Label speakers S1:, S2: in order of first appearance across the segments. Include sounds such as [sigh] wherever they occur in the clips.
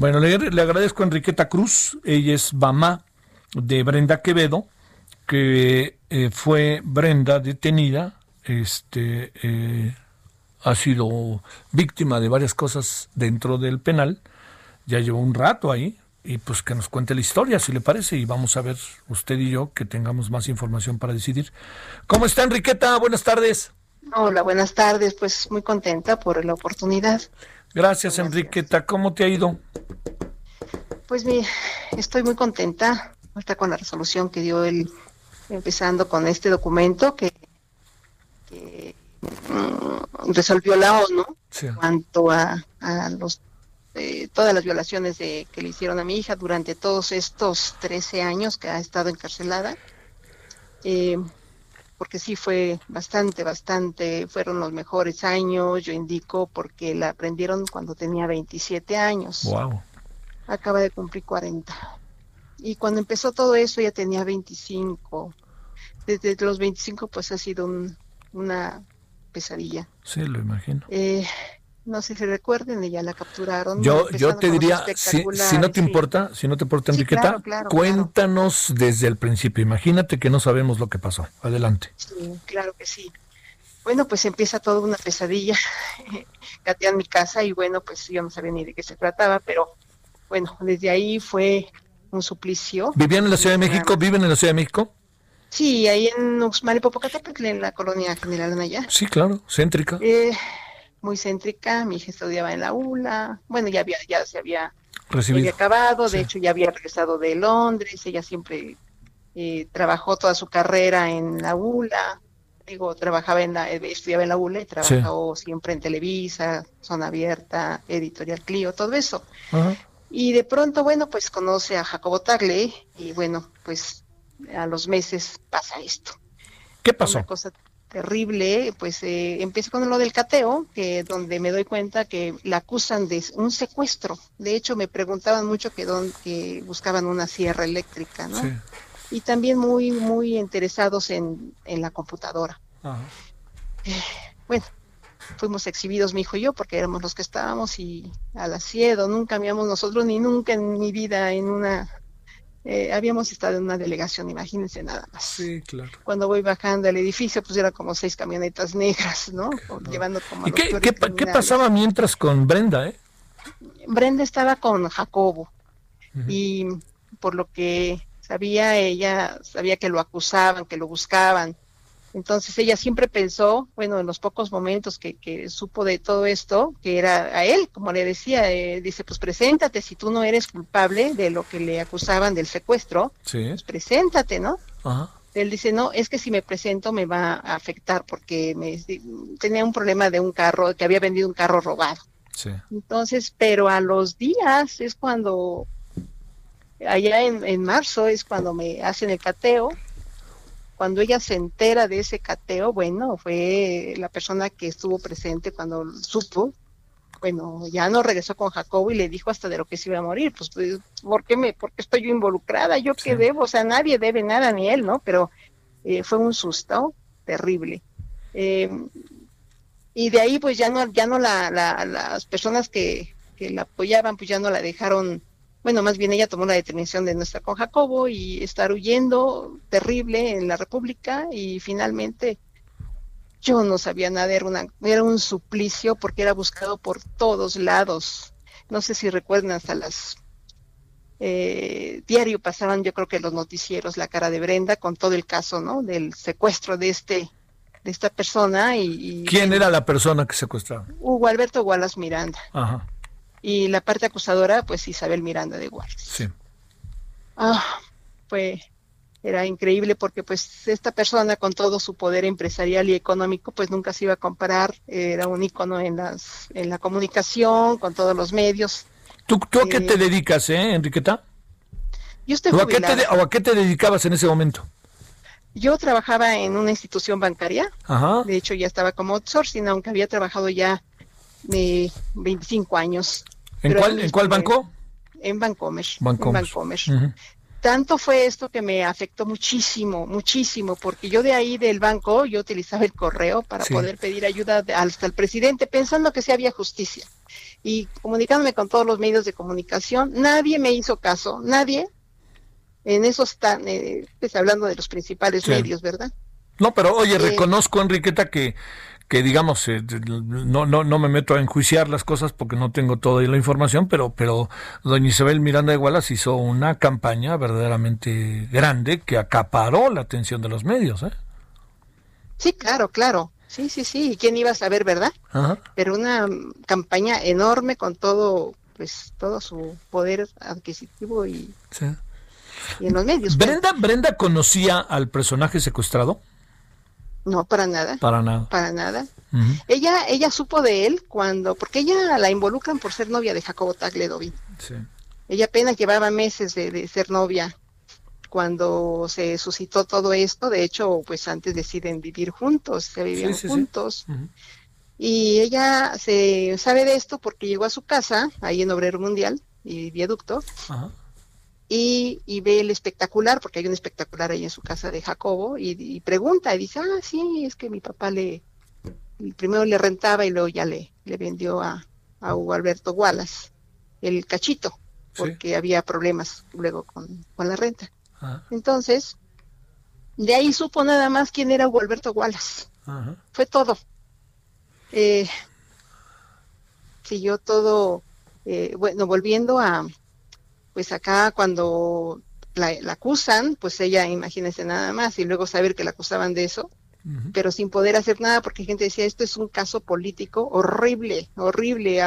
S1: Bueno, le, agradezco a Enriqueta Cruz. Ella es mamá de Brenda Quevedo, que eh, fue Brenda detenida, este, eh, ha sido víctima de varias cosas dentro del penal. Ya llevó un rato ahí, y pues que nos cuente la historia, si le parece, y vamos a ver usted y yo que tengamos más información para decidir. ¿Cómo está Enriqueta? Buenas tardes.
S2: Hola, buenas tardes. Pues muy contenta por la oportunidad.
S1: Gracias, Enriqueta. ¿Cómo te ha ido?
S2: Pues mi, estoy muy contenta ahorita con la resolución que dio él, empezando con este documento que, que mm, resolvió la ONU en cuanto a, a los eh, todas las violaciones de, que le hicieron a mi hija durante todos estos 13 años que ha estado encarcelada. Eh, porque sí fue bastante, bastante, fueron los mejores años, yo indico, porque la aprendieron cuando tenía 27 años.
S1: Wow.
S2: Acaba de cumplir 40. Y cuando empezó todo eso ya tenía 25. Desde los 25 pues ha sido una pesadilla.
S1: Sí, lo imagino.
S2: Eh, no sé si recuerden, ella la capturaron.
S1: Yo, yo te diría, si, no te importa, si no te importa, Enriqueta, cuéntanos desde el principio. Imagínate que no sabemos lo que pasó. Adelante.
S2: Sí, claro que sí. Bueno, pues empieza toda una pesadilla. [laughs] en mi casa y bueno, pues yo no sabía ni de qué se trataba, pero bueno, desde ahí fue un suplicio.
S1: ¿Vivían en la Ciudad de México? ¿Viven en la Ciudad de México?
S2: Sí, ahí en Uxmal y Popocatépetl, en la colonia General Anaya.
S1: Sí, claro, céntrica.
S2: Eh, muy céntrica, mi hija estudiaba en la ULA, bueno, ya había, ya se había,
S1: Recibido.
S2: acabado, de hecho ya había regresado de Londres, ella siempre eh, trabajó toda su carrera en la ULA, digo, trabajaba en la, estudiaba en la ULA y trabajó siempre en Televisa, Zona Abierta, Editorial Clio, todo eso. Y de pronto, bueno, pues conoce a Jacobo Tagle y bueno, pues a los meses pasa esto.
S1: ¿Qué pasó?
S2: Una cosa terrible, pues eh, empiezo con lo del cateo, que donde me doy cuenta que la acusan de un secuestro. De hecho, me preguntaban mucho que, don, que buscaban una sierra eléctrica, ¿no? Y también muy, muy interesados en, en la computadora. Eh, bueno, fuimos exhibidos mi hijo y yo porque éramos los que estábamos y al asiedo, nunca habíamos nosotros ni nunca en mi vida en una eh, habíamos estado en una delegación, imagínense nada más.
S1: Sí, claro.
S2: Cuando voy bajando al edificio, pues eran como seis camionetas negras, ¿no? Llevando como...
S1: ¿Y qué, qué, pasaba mientras con Brenda, eh?
S2: Brenda estaba con Jacobo y por lo que sabía, ella sabía que lo acusaban, que lo buscaban, entonces ella siempre pensó, bueno, en los pocos momentos que, que supo de todo esto, que era a él, como le decía, eh, dice, pues preséntate, si tú no eres culpable de lo que le acusaban del secuestro, pues preséntate, ¿no? Él dice, no, es que si me presento me va a afectar porque me, tenía un problema de un carro, que había vendido un carro robado.
S1: Sí.
S2: Entonces, pero a los días es cuando, allá en, en marzo es cuando me hacen el cateo cuando ella se entera de ese cateo, bueno, fue la persona que estuvo presente cuando supo, bueno, ya no regresó con Jacobo y le dijo hasta de lo que se iba a morir, pues, pues ¿por qué me, por qué estoy yo involucrada? ¿Yo qué debo? O sea, nadie debe nada, ni él, ¿no? Pero eh, fue un susto terrible. Eh, y de ahí, pues ya no, ya no la, las personas que, que la apoyaban, pues ya no la dejaron bueno, más bien ella tomó la determinación de no estar con Jacobo y estar huyendo terrible en la República y finalmente yo no sabía nada, era, una, era un suplicio porque era buscado por todos lados. No sé si recuerdan hasta las eh, diario pasaban yo creo que los noticieros la cara de Brenda con todo el caso, ¿no? Del secuestro de este de esta persona y,
S1: ¿Quién era la persona que secuestraba?
S2: Hugo Alberto Wallace Miranda.
S1: Ajá
S2: y la parte acusadora, pues Isabel Miranda de Guardia.
S1: Sí.
S2: Ah, fue era increíble porque pues esta persona con todo su poder empresarial y económico pues nunca se iba a comparar, era un ícono en, las, en la comunicación, con todos los medios.
S1: ¿Tú, tú a qué te eh, dedicas, eh, Enriqueta?
S2: Yo estoy
S1: ¿O a, qué te, ¿O a qué te dedicabas en ese momento?
S2: Yo trabajaba en una institución bancaria,
S1: Ajá.
S2: de hecho ya estaba como outsourcing, aunque había trabajado ya de 25 años.
S1: ¿En cuál, ¿en cuál banco?
S2: En Bancomer.
S1: Bancomer.
S2: En Bancomer tanto fue esto que me afectó muchísimo, muchísimo, porque yo de ahí del banco, yo utilizaba el correo para poder pedir ayuda hasta el presidente, pensando que sí había justicia. Y comunicándome con todos los medios de comunicación, nadie me hizo caso, nadie, en esos tan, eh, pues hablando de los principales medios, ¿verdad?
S1: No, pero oye, eh, reconozco, Enriqueta, que que digamos, eh, no, no, no me meto a enjuiciar las cosas porque no tengo toda la información, pero, pero doña Isabel Miranda de Wallace hizo una campaña verdaderamente grande que acaparó la atención de los medios. ¿eh?
S2: Sí, claro, claro. Sí, sí, sí. ¿Y quién iba a saber, verdad? Pero una campaña enorme con todo, pues, todo su poder adquisitivo y, y en los medios.
S1: Pues. ¿Brenda, ¿Brenda conocía al personaje secuestrado?
S2: No, para nada.
S1: Para nada.
S2: Para nada. Ella ella supo de él cuando, porque ella la involucran por ser novia de Jacobo Tagledovin.
S1: Sí.
S2: Ella apenas llevaba meses de, ser novia cuando se suscitó todo esto. De hecho, pues antes deciden vivir juntos, se vivían juntos. Y ella se sabe de esto porque llegó a su casa, ahí en Obrero Mundial y Viaducto, Ajá y, ve el espectacular, porque hay un espectacular ahí en su casa de Jacobo, y, pregunta, y dice, ah, sí, es que mi papá le, primero le rentaba y luego ya le, le vendió a, a Hugo Alberto Wallace el cachito, porque había problemas luego con, la renta. Entonces, de ahí supo nada más quién era Hugo Alberto Wallace. Fue todo. Eh, siguió todo, eh, bueno, volviendo a, pues acá cuando la, acusan, pues ella, imagínese nada más, y luego saber que la acusaban de eso, pero sin poder hacer nada, porque gente decía, esto es un caso político horrible, horrible,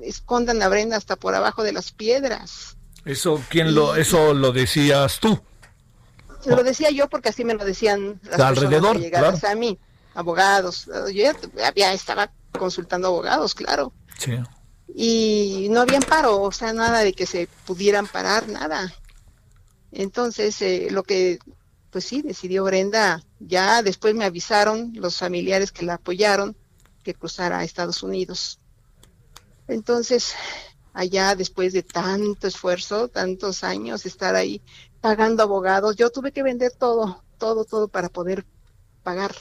S2: escondan a Brenda hasta por abajo de las piedras.
S1: Eso, ¿quién lo, eso lo decías tú?
S2: Lo decía yo porque así me lo decían las
S1: alrededor,
S2: personas a mí, abogados. Yo ya, ya estaba consultando abogados, claro.
S1: Sí
S2: y no había amparo, o sea, nada de que se pudieran parar, nada. Entonces, eh, lo que, pues sí, decidió Brenda, ya después me avisaron los familiares que la apoyaron que cruzara a Estados Unidos. Entonces, allá después de tanto esfuerzo, tantos años, estar ahí pagando abogados, yo tuve que vender todo, todo, todo para poder pagar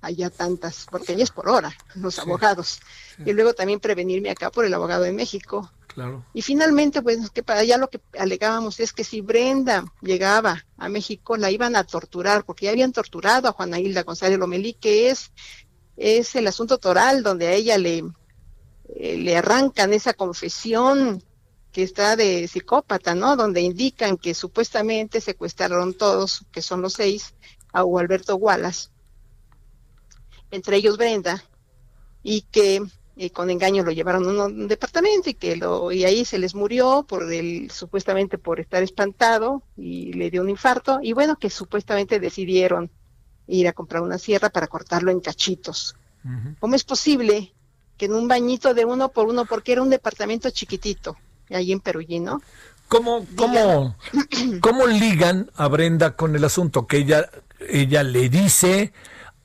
S2: allá tantas, porque allá es por hora, los abogados. Y luego también prevenirme acá por el abogado de México.
S1: Claro.
S2: Y finalmente, pues que para allá lo que alegábamos es que si Brenda llegaba a México, la iban a torturar, porque ya habían torturado a Juana Hilda González Lomelí, que es, es el asunto toral donde a ella le, eh, le arrancan esa confesión que está de psicópata, ¿no? Donde indican que supuestamente secuestraron todos, que son los seis, a Alberto Wallace entre ellos Brenda, y que eh, con engaño lo llevaron a un departamento y que lo y ahí se les murió por el supuestamente por estar espantado y le dio un infarto y bueno que supuestamente decidieron ir a comprar una sierra para cortarlo en cachitos. ¿Cómo es posible que en un bañito de uno por uno porque era un departamento chiquitito ahí en Perullino?
S1: ¿Cómo, cómo, ¿Cómo ligan a Brenda con el asunto? Que ella, ella le dice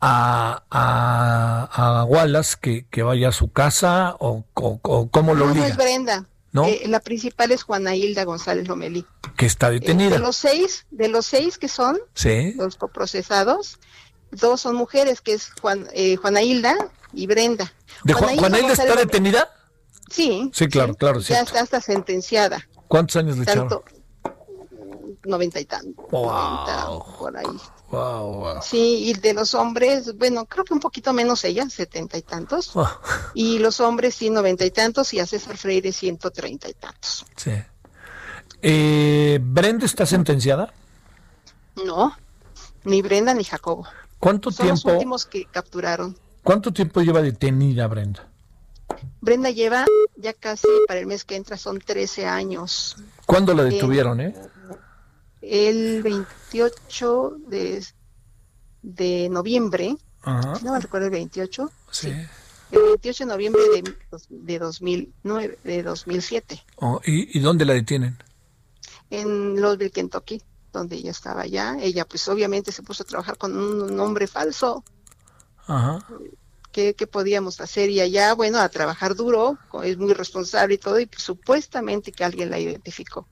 S1: a, a, Wallace que, que, vaya a su casa o, o, cómo lo
S2: no, es Brenda. ¿No? Eh, la principal es Juana Hilda González Lomelí.
S1: Que está detenida.
S2: de los seis, de los seis que son los coprocesados, dos son mujeres, que es Juan, eh, Juana Hilda y Brenda.
S1: ¿De Juana, Hilda, está detenida?
S2: Sí.
S1: Sí, claro, claro.
S2: Ya está hasta sentenciada.
S1: ¿Cuántos años le echaron?
S2: Noventa y tantos. por ahí.
S1: Wow,
S2: Sí, y de los hombres, bueno, creo que un poquito menos ella, setenta y tantos. Y los hombres sí, noventa y tantos, y a César Freire ciento treinta y tantos.
S1: Sí. Eh, ¿Brenda está sentenciada?
S2: No, ni Brenda ni Jacobo.
S1: ¿Cuánto
S2: Son
S1: tiempo?
S2: los últimos que capturaron.
S1: ¿Cuánto tiempo lleva detenida Brenda?
S2: Brenda lleva ya casi para el mes que entra son 13 años.
S1: ¿Cuándo la detuvieron, eh?
S2: El 28 de, de noviembre,
S1: Ajá.
S2: si no me recuerdo el 28,
S1: Sí.
S2: el 28 de noviembre de, de 2009, de 2007,
S1: Oh, ¿y, ¿Y dónde la detienen?
S2: en Louisville, Kentucky, donde ella estaba allá. Ella pues obviamente se puso a trabajar con un nombre falso.
S1: Ajá.
S2: ¿Qué, qué podíamos hacer? Y allá, bueno, a trabajar duro, es muy responsable y todo, y pues, supuestamente que alguien la identificó.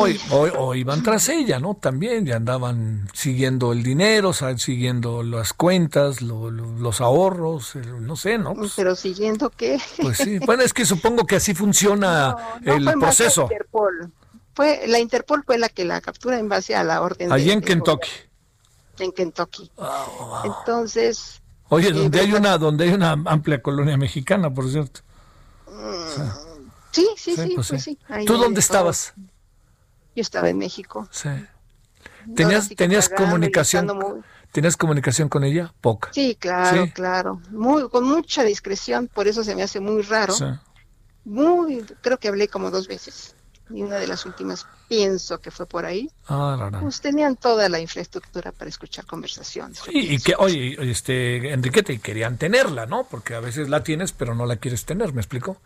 S1: Hoy, hoy, o iban tras ella, ¿no? También ya andaban siguiendo el dinero, siguiendo las cuentas, lo- lo- los ahorros, el- no sé, ¿no? Pues,
S2: Pero siguiendo que...
S1: pues sí. Bueno, es que supongo que así funciona [laughs]
S2: No, no
S1: el
S2: fue más
S1: proceso.
S2: la Interpol. Fue, la Interpol fue la que la captura en base a la orden. de-
S1: Allí en Kentucky.
S2: En Kentucky.
S1: Ah,
S2: Entonces,
S1: Oye,
S2: Eh,
S1: donde hay una, donde hay una amplia colonia mexicana, por cierto.
S2: sí, sí,
S1: Sí,
S2: sí,
S1: pues
S2: pues
S1: sí. ¿Tú dónde
S2: de
S1: estabas?
S2: todo. Yo estaba en México.
S1: Sí. ¿Tenías,
S2: sí pagando
S1: comunicación?
S2: muy-
S1: ¿Tenías comunicación con ella? Poca.
S2: Sí, claro,
S1: Sí.
S2: claro. Muy, con mucha discreción, por eso se me hace muy raro.
S1: Sí.
S2: Muy, creo que hablé como dos veces. Y una de las últimas pienso que fue por ahí.
S1: Ah.
S2: Pues tenían toda la infraestructura para escuchar conversaciones. yo
S1: Y, que, oye, este, Enriquete, y querían tenerla, ¿no? Porque a veces la tienes, pero no la quieres tener, ¿me explico?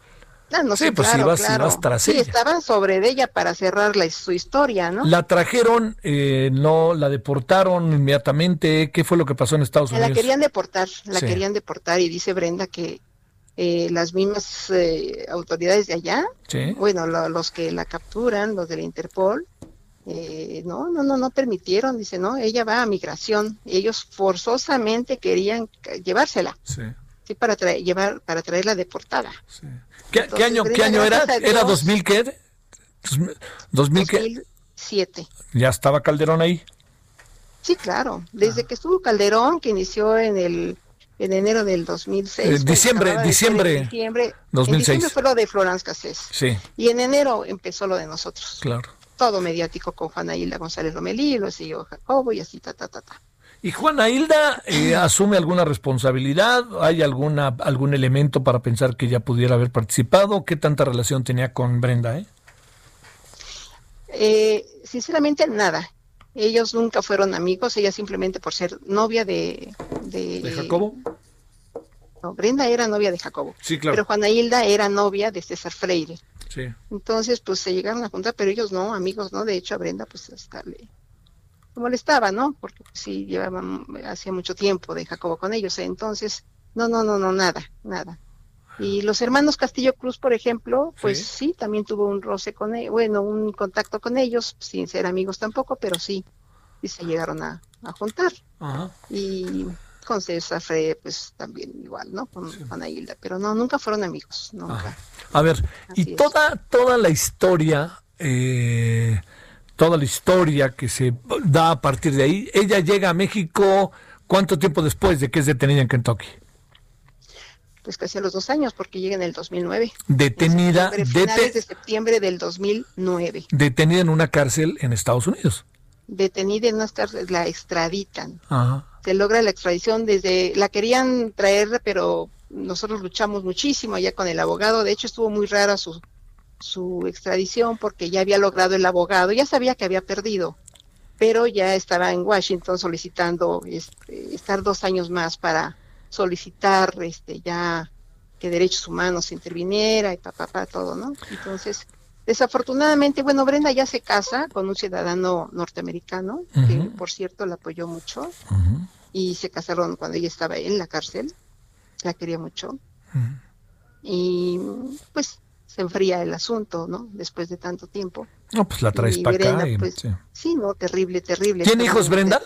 S2: Ah, no,
S1: Sí, pues,
S2: claro,
S1: ibas-
S2: claro.
S1: tras
S2: Sí,
S1: ella.
S2: estaban sobre de ella para cerrar la- su historia, ¿no?
S1: La trajeron, eh, no, la deportaron inmediatamente. ¿Qué fue lo que pasó en Estados Unidos?
S2: La querían deportar, la
S1: Sí.
S2: querían deportar y dice Brenda que eh, las mismas eh, autoridades de allá,
S1: Sí.
S2: bueno, lo- los que la capturan, los de la Interpol, eh, no, no, no, no permitieron, dice, no, ella va a migración, ellos forzosamente querían llevársela,
S1: Sí,
S2: para traer, llevar, para traerla deportada.
S1: sí. ¿Qué, qué
S2: Entonces,
S1: año, qué año era? ¿Era
S2: Dios.
S1: 2000 qué? ¿2000 ¿2000 qué?
S2: 2007.
S1: Ya estaba Calderón ahí.
S2: Sí, claro. Desde que estuvo Calderón, que inició en el en enero del 2006.
S1: Eh, diciembre,
S2: de
S1: diciembre
S2: en diciembre, en
S1: 2006.
S2: diciembre fue lo de Florence Cassés.
S1: Sí,
S2: Y en enero empezó lo de nosotros.
S1: claro.
S2: Todo mediático con Juana Hilda González Lomelí, lo siguió Jacobo y así, ta, ta, ta, ta.
S1: ¿Y Juana Hilda eh, asume alguna responsabilidad? ¿Hay alguna algún elemento para pensar que ella pudiera haber participado? ¿Qué tanta relación tenía con Brenda? Eh?
S2: Eh, sinceramente, nada. Ellos nunca fueron amigos, ella simplemente por ser novia de... ¿De,
S1: ¿De Jacobo?
S2: no, Brenda era novia de Jacobo.
S1: Sí, claro.
S2: Pero Juana Hilda era novia de César Freire.
S1: Sí.
S2: Entonces, pues se llegaron a juntar, pero ellos no, amigos, ¿no? De hecho, a Brenda, pues hasta le, le molestaba, ¿no? Porque sí llevaban, hacía mucho tiempo de Jacobo con ellos. Entonces, no, no, no, no, nada, nada. Y los hermanos Castillo Cruz, por ejemplo, pues
S1: Sí.
S2: sí, también tuvo un roce con ellos, bueno, un contacto con ellos, sin ser amigos tampoco, pero sí, y se llegaron a, a juntar.
S1: Ajá.
S2: Y con César Freire, pues también igual, ¿no? Con Juana Hilda, pero no, nunca fueron amigos, nunca.
S1: Ajá. A ver,
S2: Así
S1: y
S2: es.
S1: toda, toda la historia, eh, toda la historia que se da a partir de ahí, ella llega a México, ¿cuánto tiempo después de que es detenida en Kentucky?
S2: pues casi a los dos años, porque llega en el 2009.
S1: Detenida,
S2: En finales de septiembre del 2009.
S1: detenida en una cárcel en Estados Unidos.
S2: Detenida en unas cárceles, la extraditan.
S1: Ajá.
S2: Se logra la extradición desde, la querían traer, pero nosotros luchamos muchísimo allá con el abogado. De hecho, estuvo muy rara su, su extradición porque ya había logrado el abogado, ya sabía que había perdido, pero ya estaba en Washington solicitando este, estar dos años más para solicitar este ya que derechos humanos interviniera y papá, pa, pa, todo, ¿no? Entonces, desafortunadamente, bueno, Brenda ya se casa con un ciudadano norteamericano, que por cierto la apoyó mucho, y se casaron cuando ella estaba en la cárcel, la quería mucho, y pues se enfría el asunto, ¿no? Después de tanto tiempo.
S1: No, pues la traes para acá. Y-
S2: pues,
S1: sí.
S2: sí, no, terrible, terrible.
S1: ¿Tiene hijos Brenda?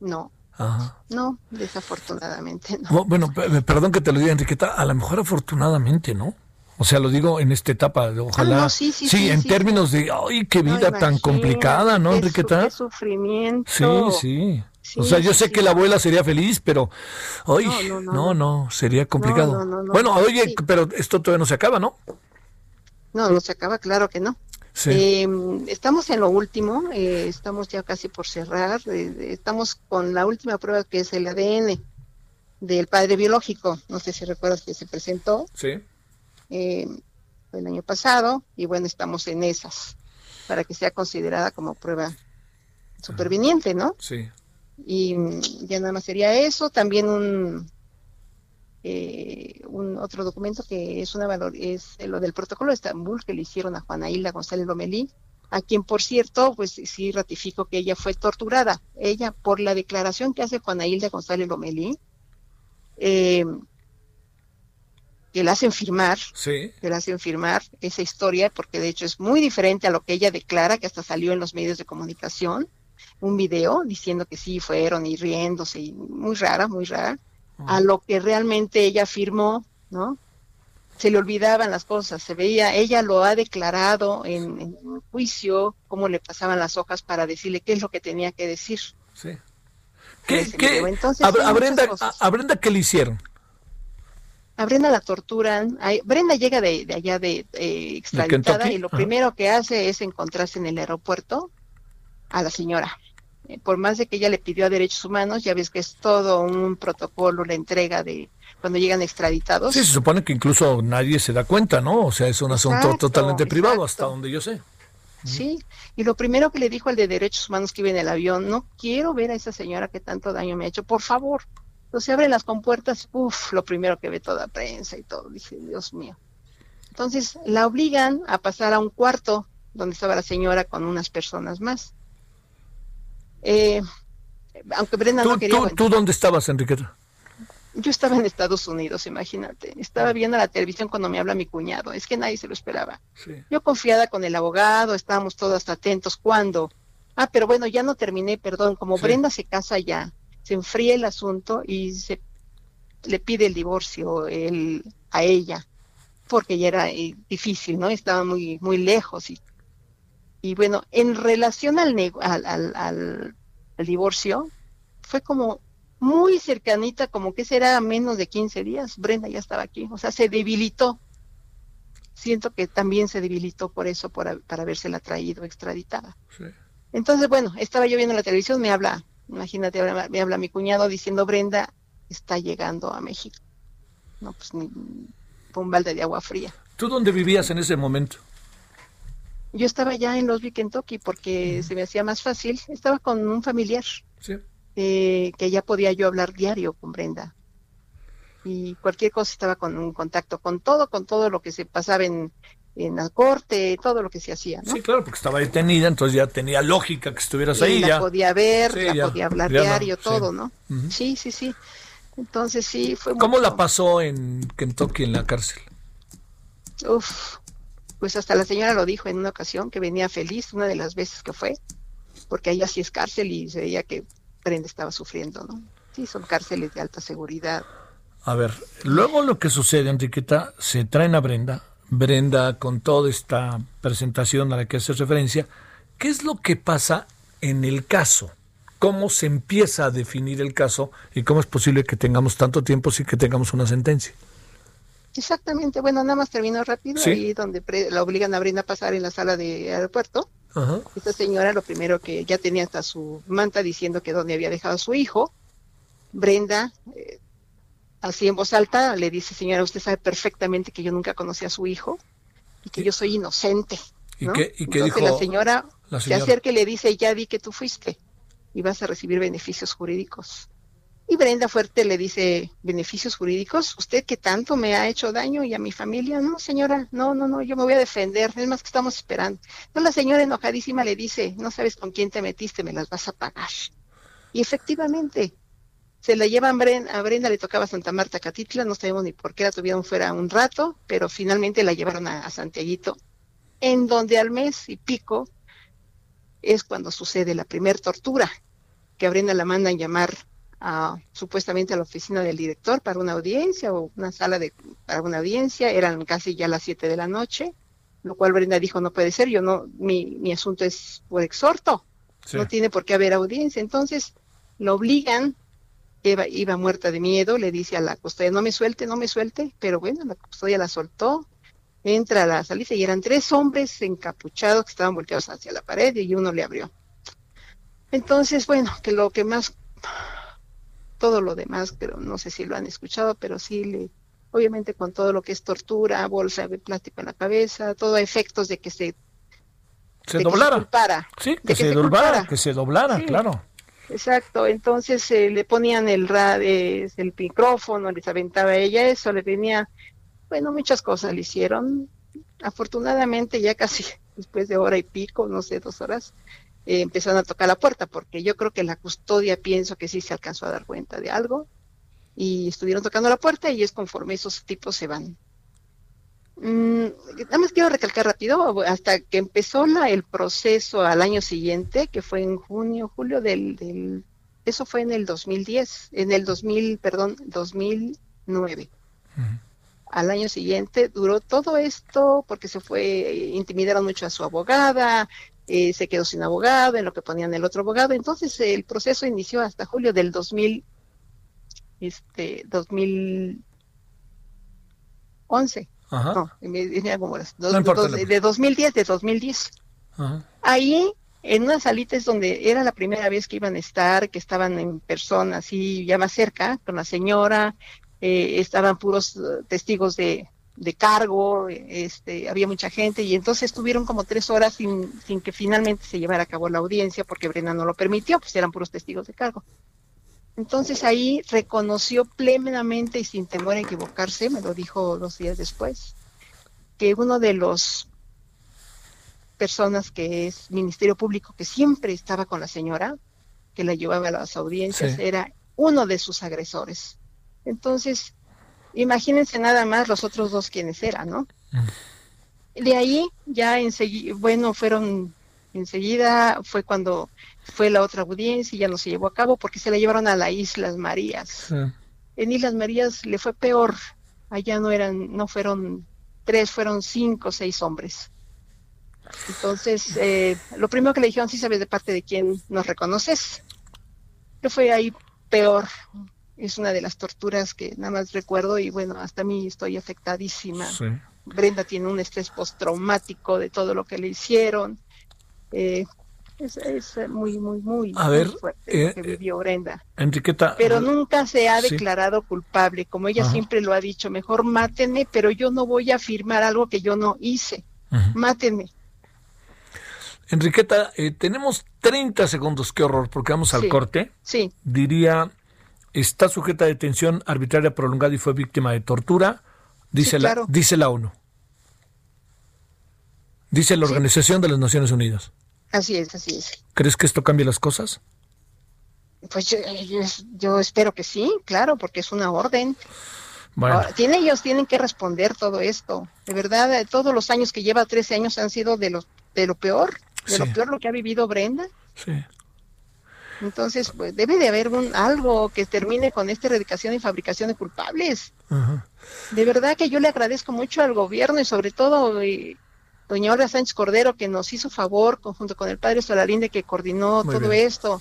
S2: No,
S1: Ajá.
S2: no, desafortunadamente no.
S1: Bu- Bueno, pe- perdón que te lo diga, Enriqueta, a lo mejor afortunadamente, ¿no? O sea, lo digo en esta etapa, de ojalá.
S2: Ah, no, sí, sí, sí,
S1: en
S2: sí,
S1: términos de, ay, qué
S2: No,
S1: vida tan
S2: imagínate,
S1: complicada, ¿no, Enriqueta?
S2: qué sufrimiento.
S1: Sí, sí.
S2: Sí,
S1: o sea, yo
S2: sí,
S1: sé
S2: sí.
S1: que la abuela sería feliz, pero, ay,
S2: No,
S1: no,
S2: no,
S1: no,
S2: no.
S1: sería complicado.
S2: no, no, no.
S1: bueno, oye,
S2: Sí.
S1: pero esto todavía no se acaba, ¿no?
S2: No, no se acaba, claro que no.
S1: Sí.
S2: Eh, estamos en lo último, eh, estamos ya casi por cerrar, eh, estamos con la última prueba que es el ADN del padre biológico, no sé si recuerdas que se presentó
S1: sí.
S2: eh, el año pasado y bueno, estamos en esas. para que sea considerada como prueba superviniente, ¿no?
S1: Sí.
S2: Y mm, ya nada más sería eso, también un, eh, un otro documento que es una valor es lo del protocolo de Estambul que le hicieron a Juana Hilda González Lomelí, a quien por cierto, pues sí ratifico que ella fue torturada, ella por la declaración que hace Juana Hilda González Lomelí, eh, que la hacen firmar,
S1: Sí.
S2: que la hacen firmar esa historia, porque de hecho es muy diferente a lo que ella declara, que hasta salió en los medios de comunicación, un video diciendo que sí fueron y riéndose, y muy rara, muy rara, a lo que realmente ella firmó, ¿no? Se le olvidaban las cosas, se veía, ella lo ha declarado en, en juicio, cómo le pasaban las hojas para decirle qué es lo que tenía que decir.
S1: Sí. ¿Qué.
S2: Entonces,
S1: a, a Brenda, a, qué le hicieron?
S2: A Brenda la torturan. Brenda llega de, de allá de eh, extraditada y lo primero que hace es encontrarse en el aeropuerto a la señora. Eh, por más de que ella le pidió a derechos humanos, ya ves que es todo un protocolo la entrega de cuando llegan extraditados.
S1: Sí, se supone que incluso nadie se da cuenta, ¿no? O sea, es un asunto
S2: Exacto,
S1: totalmente privado, hasta donde yo sé.
S2: Sí, y lo primero que le dijo al de derechos humanos que iba en el avión, no quiero ver a esa señora que tanto daño me ha hecho, por favor. Entonces abren las compuertas, uff, lo primero que ve toda prensa y todo, dije, Dios mío. Entonces la obligan a pasar a un cuarto donde estaba la señora con unas personas más. Eh, aunque Brenda
S1: ¿Tú,
S2: no quería,
S1: tú, tú dónde estabas, Enriqueta?
S2: yo estaba en Estados Unidos, imagínate. Estaba viendo la televisión cuando me habla mi cuñado, es que nadie se lo esperaba.
S1: Sí.
S2: Yo confiada con el abogado, estábamos todos atentos. ¿Cuándo? Ah, pero bueno, ya no terminé, perdón. Como
S1: Sí.
S2: Brenda se casa ya, se enfría el asunto y se le pide el divorcio él, a ella, porque ya era eh, difícil, ¿no? Estaba muy, muy lejos. Y, y bueno, en relación al, al, al, al- divorcio, fue como muy cercanita, como que será menos de 15 días. Brenda ya estaba aquí, o sea, se debilitó siento que también se debilitó por eso, por, para habérsela traído extraditada.
S1: Sí.
S2: Entonces, bueno, estaba yo viendo la televisión, me habla, imagínate, me habla mi cuñado diciendo, Brenda está llegando a México. No, pues ni fue un balde de agua fría.
S1: ¿Tú dónde vivías en ese momento?
S2: Yo estaba ya en Louisville, Kentucky, porque se me hacía más fácil. Estaba con un familiar
S1: Sí.
S2: eh, que ya podía yo hablar diario con Brenda. Y cualquier cosa estaba con un contacto con todo, con todo lo que se pasaba en, en la corte, todo lo que se hacía, ¿no?
S1: Sí, claro, porque estaba detenida, entonces ya tenía lógica que estuvieras
S2: y
S1: ahí.
S2: la
S1: ya.
S2: podía ver,
S1: Sí,
S2: la
S1: ya,
S2: podía hablar
S1: ya no,
S2: diario,
S1: sí.
S2: todo, ¿no? Sí, sí, sí. Entonces sí, fue
S1: ¿Cómo
S2: mucho.
S1: la pasó en Kentucky, en la cárcel?
S2: Uf, pues hasta la señora lo dijo en una ocasión que venía feliz, una de las veces que fue, porque allá sí es cárcel y se veía que Brenda estaba sufriendo, ¿no? Sí, son cárceles de alta seguridad.
S1: A ver, luego lo que sucede, Enriqueta, se traen a Brenda, Brenda con toda esta presentación a la que hace referencia, ¿qué es lo que pasa en el caso? ¿Cómo se empieza a definir el caso y cómo es posible que tengamos tanto tiempo sin que tengamos una sentencia?
S2: Exactamente, bueno, nada más terminó rápido,
S1: Sí.
S2: ahí donde pre- la obligan a Brenda a pasar en la sala de aeropuerto.
S1: Ajá.
S2: Esta señora lo primero que ya tenía hasta su manta diciendo que dónde había dejado a su hijo. Brenda, eh, así en voz alta, le dice, señora, usted sabe perfectamente que yo nunca conocí a su hijo y que yo soy inocente.
S1: ¿Y qué- y qué
S2: Entonces
S1: dijo
S2: la señora,
S1: la
S2: se
S1: señora?
S2: acerca y le dice, ya vi que tú fuiste y vas a recibir beneficios jurídicos. Y Brenda Fuerte le dice, beneficios jurídicos, usted que tanto me ha hecho daño y a mi familia, no señora, no, no, no, yo me voy a defender, es más que estamos esperando. Entonces la señora enojadísima le dice, no sabes con quién te metiste, me las vas a pagar. Y efectivamente, se la llevan Bren- a Brenda, le tocaba Santa Marta Catitla, no sabemos ni por qué la tuvieron fuera un rato, pero finalmente la llevaron a, a Santiaguito, en donde al mes y pico es cuando sucede la primer tortura, que a Brenda la mandan llamar a, supuestamente a la oficina del director para una audiencia o una sala de para una audiencia, eran casi ya las 7 de la noche, lo cual Brenda dijo no puede ser, yo no, mi, mi asunto es por exhorto,
S1: Sí.
S2: no tiene por qué haber audiencia, entonces lo obligan, Eva iba muerta de miedo, le dice a la custodia no me suelte, no me suelte, pero bueno, la custodia la soltó, entra a la salita y eran tres hombres encapuchados que estaban volteados hacia la pared y uno le abrió. Entonces, bueno, que lo que más, todo lo demás, pero no sé si lo han escuchado, pero sí le, obviamente con todo lo que es tortura, bolsa de plástico en la cabeza, todo a efectos de que se
S1: se doblara.
S2: culpara,
S1: sí, que, se, doblara, que se doblara, claro.
S2: Exacto, entonces eh, le ponían el radio, el micrófono, les aventaba ella eso, le venía, bueno, muchas cosas le hicieron. Afortunadamente ya casi [laughs] después de hora y pico, no sé, dos horas, eh, empezaron a tocar la puerta, porque yo creo que la custodia pienso que sí se alcanzó a dar cuenta de algo y estuvieron tocando la puerta y es conforme esos tipos se van. Mm, nada más quiero recalcar rápido, hasta que empezó la, el proceso al año siguiente, que fue en junio, julio del, del, eso fue en el 2010, en el 2000, perdón, 2009. Al año siguiente duró todo esto porque se fue, intimidaron mucho a su abogada, eh, se quedó sin abogado, en lo que ponían el otro abogado. Entonces el proceso inició hasta julio del 2000, este, 2011. Ajá. No, de 2010, de 2010. Ahí, en una salita es donde era la primera vez que iban a estar, que estaban en persona, así ya más cerca, con la señora, eh, estaban puros eh, testigos de, de cargo, este, había mucha gente y entonces estuvieron como tres horas sin, sin que finalmente se llevara a cabo la audiencia porque Brena no lo permitió, pues eran puros testigos de cargo. Entonces ahí reconoció plenamente y sin temor a equivocarse, me lo dijo dos días después, que uno de los personas que es Ministerio Público, que siempre estaba con la señora, que la llevaba a las audiencias, era uno de sus agresores. Entonces, imagínense nada más los otros dos quienes eran, ¿no? De ahí ya enseguida, bueno, fueron enseguida, fue cuando fue la otra audiencia y ya no se llevó a cabo porque se la llevaron a las Islas Marías. En Islas Marías le fue peor. Allá no eran, no fueron tres, fueron cinco, seis hombres. Entonces, eh, lo primero que le dijeron, sí sabes de parte de quién nos reconoces. Que fue ahí peor. Es una de las torturas que nada más recuerdo y bueno, hasta a mí estoy afectadísima. Brenda tiene un estrés postraumático de todo lo que le hicieron. Eh, es, es, muy, muy, muy,
S1: a ver,
S2: fuerte que eh, vivió Brenda.
S1: Enriqueta.
S2: Pero nunca se ha declarado culpable, como ella siempre lo ha dicho, mejor mátenme, pero yo no voy a afirmar algo que yo no hice. Mátenme.
S1: Enriqueta, eh, tenemos 30 segundos, qué horror, porque vamos al corte.
S2: Sí.
S1: Diría, está sujeta a detención arbitraria prolongada y fue víctima de tortura, dice, la, dice la ONU. Dice la Organización de las Naciones Unidas.
S2: Así es, así es.
S1: ¿Crees que esto cambie las cosas?
S2: Pues yo, espero que sí, claro, porque es una orden. Bueno. tiene, ellos tienen que responder todo esto. De verdad, todos los años que lleva, 13 años, han sido de, los, de lo peor, de lo peor lo que ha vivido Brenda.
S1: Sí.
S2: Entonces, pues, debe de haber un, algo que termine con esta erradicación y fabricación de culpables. De verdad que yo le agradezco mucho al gobierno y sobre todo eh, doña Olga Sánchez Cordero, que nos hizo favor, conjunto con el padre Solalinde, que coordinó todo esto,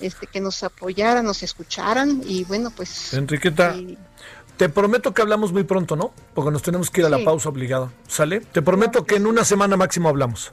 S2: este, que nos apoyaran, nos escucharan, y bueno, pues...
S1: Enriqueta, te prometo que hablamos muy pronto, ¿no? Porque nos tenemos que ir a la pausa obligada, ¿sale? Te prometo que en una semana máximo hablamos.